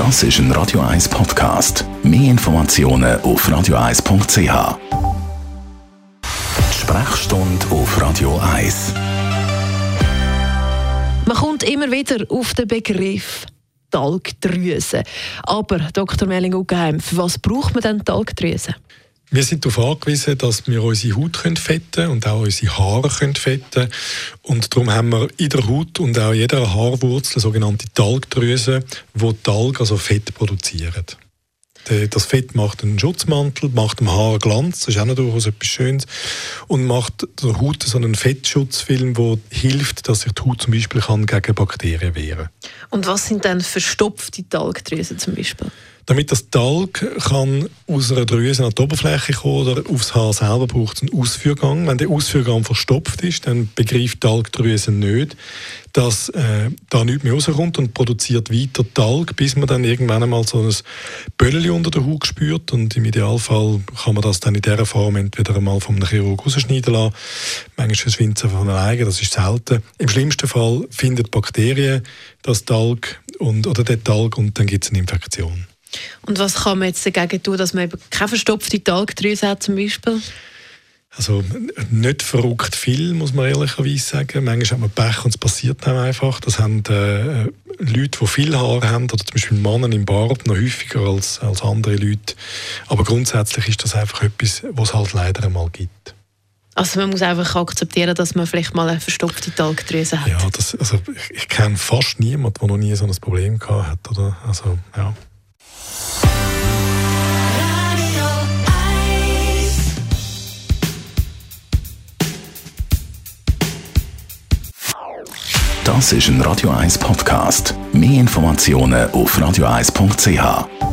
Das ist ein Radio 1 Podcast. Mehr Informationen auf radio1.ch. Sprechstunde auf Radio 1. Man kommt immer wieder auf den Begriff Talgdrüse. Aber Dr. Melling Uggeheim, für was braucht man denn Talgdrüse? Wir sind darauf angewiesen, dass wir unsere Haut fetten können und auch unsere Haare fetten können Und darum haben wir in der Haut und auch in jeder Haarwurzel sogenannte Talgdrüsen, die Talg, also Fett, produzieren. Das Fett macht einen Schutzmantel, macht dem Haar Glanz, das ist auch durchaus etwas Schönes, und macht der Haut so einen Fettschutzfilm, der hilft, dass sich die Haut zum Beispiel gegen Bakterien wehren kann. Und was sind dann verstopfte Talgdrüsen zum Beispiel? Damit das Talg kann aus einer Drüse an die Oberfläche kommen oder aufs Haar selber braucht es einen Ausführgang. Wenn der Ausführgang verstopft ist, dann begreift Talgdrüse nicht, dass äh, da nichts mehr rauskommt und produziert weiter Talg, bis man dann irgendwann einmal so ein Böllchen unter der Haut spürt und im Idealfall kann man das dann in dieser Form entweder einmal vom Chirurg rausschneiden lassen. Manchmal verschwindet es von alleine, das ist selten. Im schlimmsten Fall findet Bakterien das Talg und, oder den Talg und dann gibt es eine Infektion. Und was kann man jetzt dagegen tun, dass man eben keine verstopfte Talgdrüse hat zum Beispiel? Also nicht verrückt viel, muss man ehrlicherweise sagen. Manchmal hat man Pech und es passiert dann einfach. Das haben äh, Leute, die viel Haare haben, oder zum Beispiel Männer im Bart, noch häufiger als, als andere Leute. Aber grundsätzlich ist das einfach etwas, was es halt leider einmal gibt. Also man muss einfach akzeptieren, dass man vielleicht mal eine verstopfte Talgdrüse hat. Ja, das, also ich, ich kenne fast niemanden, der noch nie so ein Problem gehabt hat. Oder? Also, ja. Das ist ein Radio 1 Podcast. Mehr Informationen auf radio1.ch.